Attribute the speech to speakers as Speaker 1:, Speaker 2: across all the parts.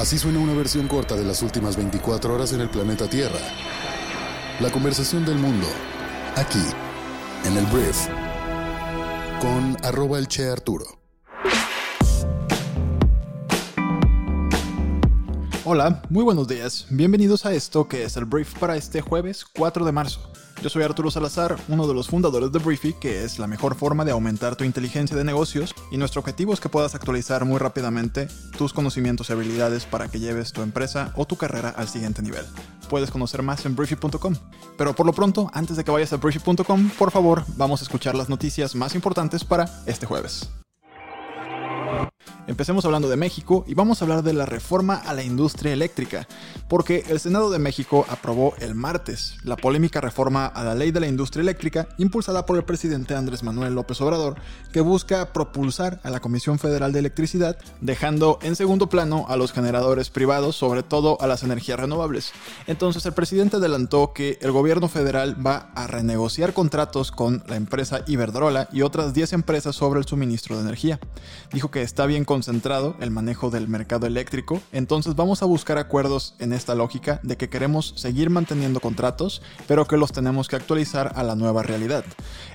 Speaker 1: Así suena una versión corta de las últimas 24 horas en el planeta Tierra. La conversación del mundo, aquí, en el Brief, con arroba el Che Arturo.
Speaker 2: Hola, muy buenos días. Bienvenidos a esto que es el Brief para este jueves 4 de marzo. Yo soy Arturo Salazar, uno de los fundadores de Briefy, que es la mejor forma de aumentar tu inteligencia de negocios y nuestro objetivo es que puedas actualizar muy rápidamente tus conocimientos y habilidades para que lleves tu empresa o tu carrera al siguiente nivel. Puedes conocer más en briefy.com. Pero por lo pronto, antes de que vayas a briefy.com, por favor, vamos a escuchar las noticias más importantes para este jueves. Empecemos hablando de México y vamos a hablar de la reforma a la industria eléctrica, porque el Senado de México aprobó el martes la polémica reforma a la ley de la industria eléctrica impulsada por el presidente Andrés Manuel López Obrador, que busca propulsar a la Comisión Federal de Electricidad, dejando en segundo plano a los generadores privados, sobre todo a las energías renovables. Entonces el presidente adelantó que el gobierno federal va a renegociar contratos con la empresa Iberdrola y otras 10 empresas sobre el suministro de energía. Dijo que está bien concentrado el manejo del mercado eléctrico, entonces vamos a buscar acuerdos en esta lógica de que queremos seguir manteniendo contratos, pero que los tenemos que actualizar a la nueva realidad.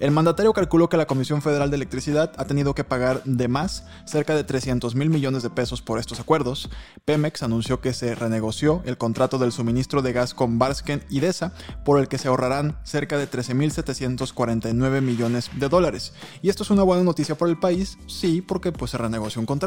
Speaker 2: El mandatario calculó que la Comisión Federal de Electricidad ha tenido que pagar de más cerca de 300 mil millones de pesos por estos acuerdos. Pemex anunció que se renegoció el contrato del suministro de gas con Barsken y DESA, por el que se ahorrarán cerca de 13.749 millones de dólares. Y esto es una buena noticia para el país, sí, porque pues se renegoció un contrato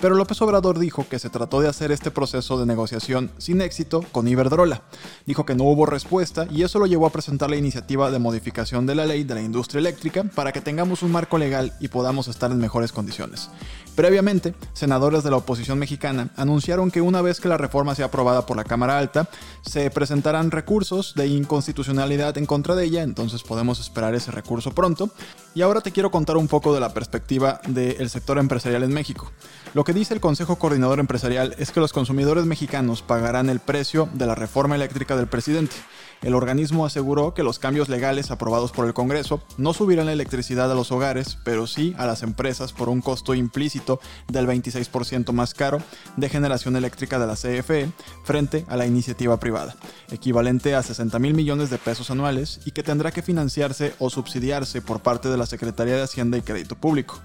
Speaker 2: pero López Obrador dijo que se trató de hacer este proceso de negociación sin éxito con Iberdrola. Dijo que no hubo respuesta y eso lo llevó a presentar la iniciativa de modificación de la ley de la industria eléctrica para que tengamos un marco legal y podamos estar en mejores condiciones. Previamente, senadores de la oposición mexicana anunciaron que una vez que la reforma sea aprobada por la Cámara Alta, se presentarán recursos de inconstitucionalidad en contra de ella, entonces podemos esperar ese recurso pronto. Y ahora te quiero contar un poco de la perspectiva del sector empresarial en México. Lo que dice el Consejo Coordinador Empresarial es que los consumidores mexicanos pagarán el precio de la reforma eléctrica del presidente. El organismo aseguró que los cambios legales aprobados por el Congreso no subirán la electricidad a los hogares, pero sí a las empresas por un costo implícito del 26% más caro de generación eléctrica de la CFE frente a la iniciativa privada, equivalente a 60 mil millones de pesos anuales y que tendrá que financiarse o subsidiarse por parte de la Secretaría de Hacienda y Crédito Público.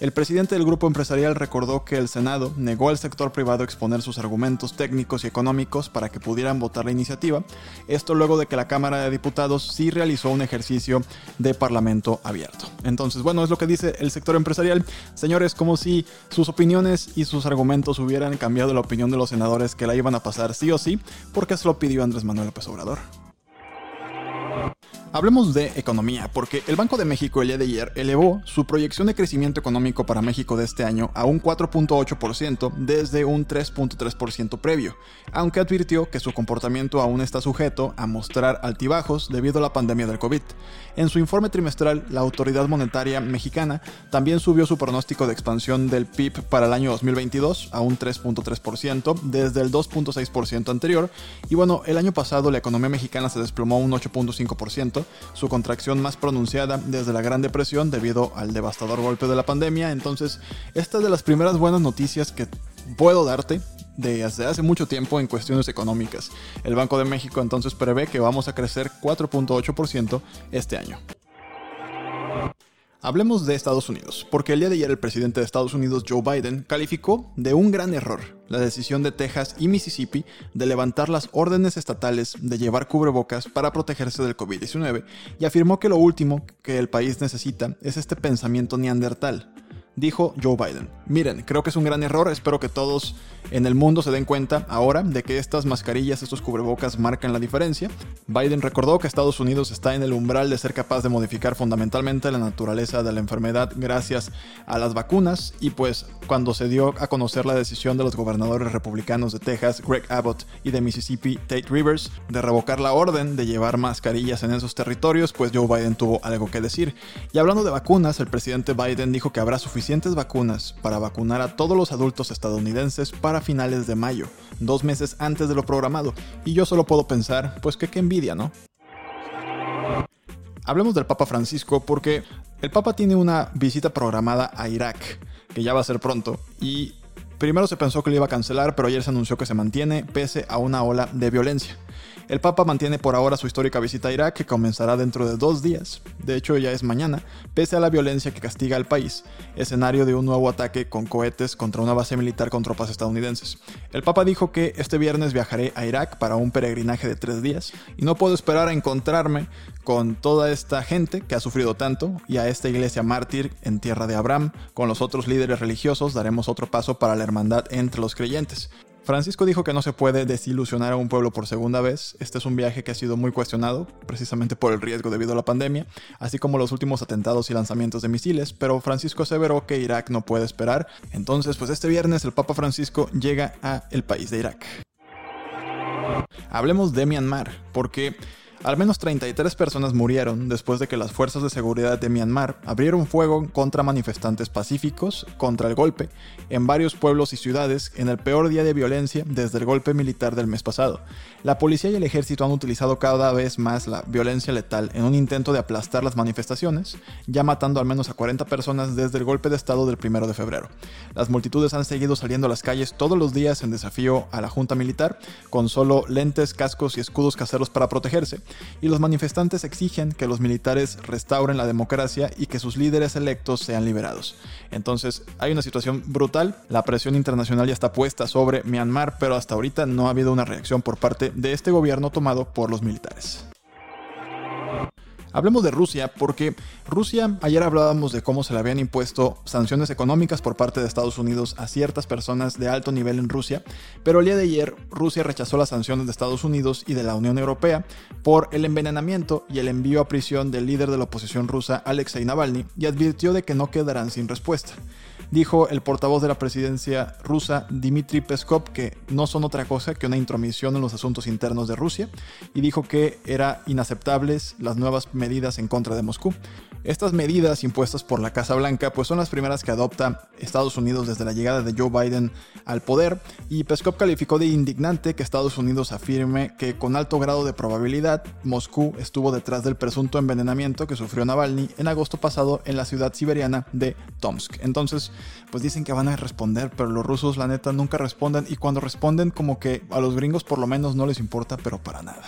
Speaker 2: El presidente del grupo empresarial recordó que el Senado negó al sector privado exponer sus argumentos técnicos y económicos para que pudieran votar la iniciativa, esto luego de que la Cámara de Diputados sí realizó un ejercicio de parlamento abierto. Entonces, bueno, es lo que dice el sector empresarial. Señores, como si sus opiniones y sus argumentos hubieran cambiado la opinión de los senadores que la iban a pasar sí o sí, porque se lo pidió Andrés Manuel López Obrador. Hablemos de economía, porque el Banco de México el día de ayer elevó su proyección de crecimiento económico para México de este año a un 4.8% desde un 3.3% previo, aunque advirtió que su comportamiento aún está sujeto a mostrar altibajos debido a la pandemia del COVID. En su informe trimestral, la autoridad monetaria mexicana también subió su pronóstico de expansión del PIB para el año 2022 a un 3.3% desde el 2.6% anterior, y bueno, el año pasado la economía mexicana se desplomó un 8.5%, su contracción más pronunciada desde la Gran Depresión debido al devastador golpe de la pandemia. Entonces, esta es de las primeras buenas noticias que puedo darte desde hace mucho tiempo en cuestiones económicas. El Banco de México entonces prevé que vamos a crecer 4.8% este año. Hablemos de Estados Unidos, porque el día de ayer el presidente de Estados Unidos, Joe Biden, calificó de un gran error la decisión de Texas y Mississippi de levantar las órdenes estatales de llevar cubrebocas para protegerse del COVID-19 y afirmó que lo último que el país necesita es este pensamiento neandertal, dijo Joe Biden. Miren, creo que es un gran error, espero que todos en el mundo se den cuenta ahora de que estas mascarillas, estos cubrebocas marcan la diferencia. Biden recordó que Estados Unidos está en el umbral de ser capaz de modificar fundamentalmente la naturaleza de la enfermedad gracias a las vacunas y pues cuando se dio a conocer la decisión de los gobernadores republicanos de Texas, Greg Abbott, y de Mississippi, Tate Rivers, de revocar la orden de llevar mascarillas en esos territorios, pues Joe Biden tuvo algo que decir. Y hablando de vacunas, el presidente Biden dijo que habrá suficientes vacunas para vacunar a todos los adultos estadounidenses para finales de mayo, dos meses antes de lo programado, y yo solo puedo pensar, pues que qué envidia, ¿no? Hablemos del Papa Francisco porque el Papa tiene una visita programada a Irak, que ya va a ser pronto, y Primero se pensó que lo iba a cancelar, pero ayer se anunció que se mantiene pese a una ola de violencia. El Papa mantiene por ahora su histórica visita a Irak, que comenzará dentro de dos días, de hecho ya es mañana, pese a la violencia que castiga al país, escenario de un nuevo ataque con cohetes contra una base militar con tropas estadounidenses. El Papa dijo que este viernes viajaré a Irak para un peregrinaje de tres días, y no puedo esperar a encontrarme con toda esta gente que ha sufrido tanto y a esta iglesia mártir en tierra de Abraham, con los otros líderes religiosos daremos otro paso para la hermandad entre los creyentes. Francisco dijo que no se puede desilusionar a un pueblo por segunda vez. Este es un viaje que ha sido muy cuestionado, precisamente por el riesgo debido a la pandemia, así como los últimos atentados y lanzamientos de misiles, pero Francisco aseveró que Irak no puede esperar. Entonces, pues este viernes el Papa Francisco llega a el país de Irak. Hablemos de Myanmar, porque al menos 33 personas murieron después de que las fuerzas de seguridad de Myanmar abrieron fuego contra manifestantes pacíficos contra el golpe en varios pueblos y ciudades en el peor día de violencia desde el golpe militar del mes pasado. La policía y el ejército han utilizado cada vez más la violencia letal en un intento de aplastar las manifestaciones, ya matando al menos a 40 personas desde el golpe de estado del 1 de febrero. Las multitudes han seguido saliendo a las calles todos los días en desafío a la junta militar, con solo lentes, cascos y escudos caseros para protegerse y los manifestantes exigen que los militares restauren la democracia y que sus líderes electos sean liberados. Entonces, hay una situación brutal, la presión internacional ya está puesta sobre Myanmar, pero hasta ahorita no ha habido una reacción por parte de este gobierno tomado por los militares. Hablemos de Rusia porque Rusia, ayer hablábamos de cómo se le habían impuesto sanciones económicas por parte de Estados Unidos a ciertas personas de alto nivel en Rusia, pero el día de ayer Rusia rechazó las sanciones de Estados Unidos y de la Unión Europea por el envenenamiento y el envío a prisión del líder de la oposición rusa Alexei Navalny y advirtió de que no quedarán sin respuesta dijo el portavoz de la presidencia rusa Dmitry Peskov que no son otra cosa que una intromisión en los asuntos internos de Rusia y dijo que eran inaceptables las nuevas medidas en contra de Moscú. Estas medidas impuestas por la Casa Blanca pues son las primeras que adopta Estados Unidos desde la llegada de Joe Biden al poder y Peskov calificó de indignante que Estados Unidos afirme que con alto grado de probabilidad Moscú estuvo detrás del presunto envenenamiento que sufrió Navalny en agosto pasado en la ciudad siberiana de Tomsk. Entonces, pues dicen que van a responder, pero los rusos la neta nunca responden y cuando responden como que a los gringos por lo menos no les importa, pero para nada.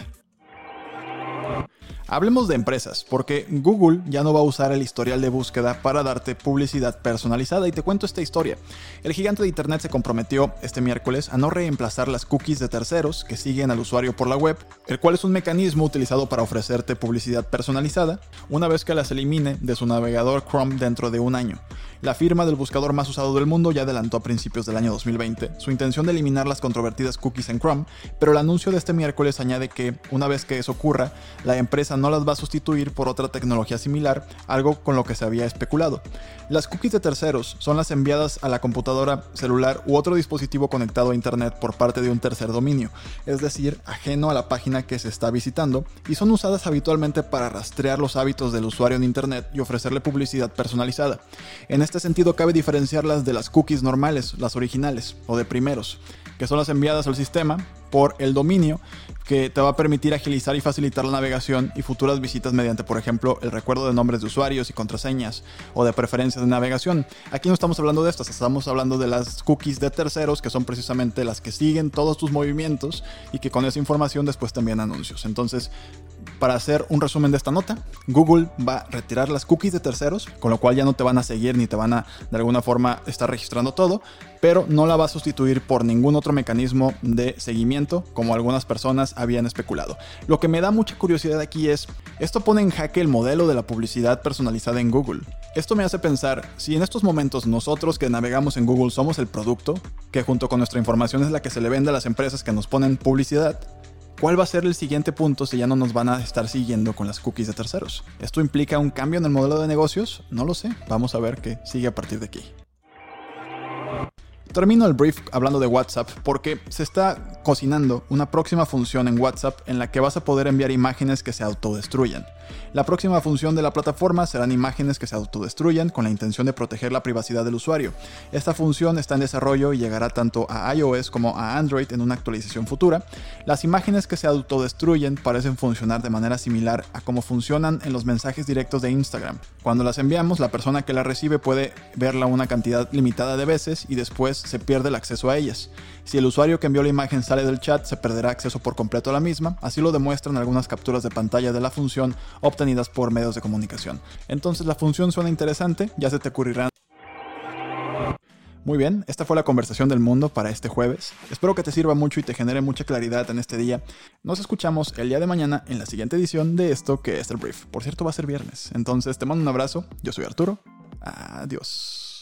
Speaker 2: Hablemos de empresas, porque Google ya no va a usar el historial de búsqueda para darte publicidad personalizada y te cuento esta historia. El gigante de Internet se comprometió este miércoles a no reemplazar las cookies de terceros que siguen al usuario por la web, el cual es un mecanismo utilizado para ofrecerte publicidad personalizada, una vez que las elimine de su navegador Chrome dentro de un año. La firma del buscador más usado del mundo ya adelantó a principios del año 2020 su intención de eliminar las controvertidas cookies en Chrome, pero el anuncio de este miércoles añade que, una vez que eso ocurra, la empresa no las va a sustituir por otra tecnología similar, algo con lo que se había especulado. Las cookies de terceros son las enviadas a la computadora, celular u otro dispositivo conectado a Internet por parte de un tercer dominio, es decir, ajeno a la página que se está visitando, y son usadas habitualmente para rastrear los hábitos del usuario en Internet y ofrecerle publicidad personalizada. En este sentido, cabe diferenciarlas de las cookies normales, las originales o de primeros, que son las enviadas al sistema por el dominio que te va a permitir agilizar y facilitar la navegación y futuras visitas mediante, por ejemplo, el recuerdo de nombres de usuarios y contraseñas o de preferencias de navegación. Aquí no estamos hablando de estas, estamos hablando de las cookies de terceros, que son precisamente las que siguen todos tus movimientos y que con esa información después te envían anuncios. Entonces, para hacer un resumen de esta nota, Google va a retirar las cookies de terceros, con lo cual ya no te van a seguir ni te van a de alguna forma estar registrando todo, pero no la va a sustituir por ningún otro mecanismo de seguimiento como algunas personas habían especulado. Lo que me da mucha curiosidad aquí es, esto pone en jaque el modelo de la publicidad personalizada en Google. Esto me hace pensar, si en estos momentos nosotros que navegamos en Google somos el producto, que junto con nuestra información es la que se le vende a las empresas que nos ponen publicidad, ¿Cuál va a ser el siguiente punto si ya no nos van a estar siguiendo con las cookies de terceros? ¿Esto implica un cambio en el modelo de negocios? No lo sé. Vamos a ver qué sigue a partir de aquí. Termino el brief hablando de WhatsApp porque se está cocinando una próxima función en WhatsApp en la que vas a poder enviar imágenes que se autodestruyen. La próxima función de la plataforma serán imágenes que se autodestruyen con la intención de proteger la privacidad del usuario. Esta función está en desarrollo y llegará tanto a iOS como a Android en una actualización futura. Las imágenes que se autodestruyen parecen funcionar de manera similar a cómo funcionan en los mensajes directos de Instagram. Cuando las enviamos, la persona que la recibe puede verla una cantidad limitada de veces y después se pierde el acceso a ellas. Si el usuario que envió la imagen sale del chat, se perderá acceso por completo a la misma, así lo demuestran algunas capturas de pantalla de la función obtenidas por medios de comunicación. Entonces la función suena interesante, ya se te ocurrirán muy bien, esta fue la conversación del mundo para este jueves. Espero que te sirva mucho y te genere mucha claridad en este día. Nos escuchamos el día de mañana en la siguiente edición de esto que es el brief. Por cierto, va a ser viernes. Entonces te mando un abrazo. Yo soy Arturo. Adiós.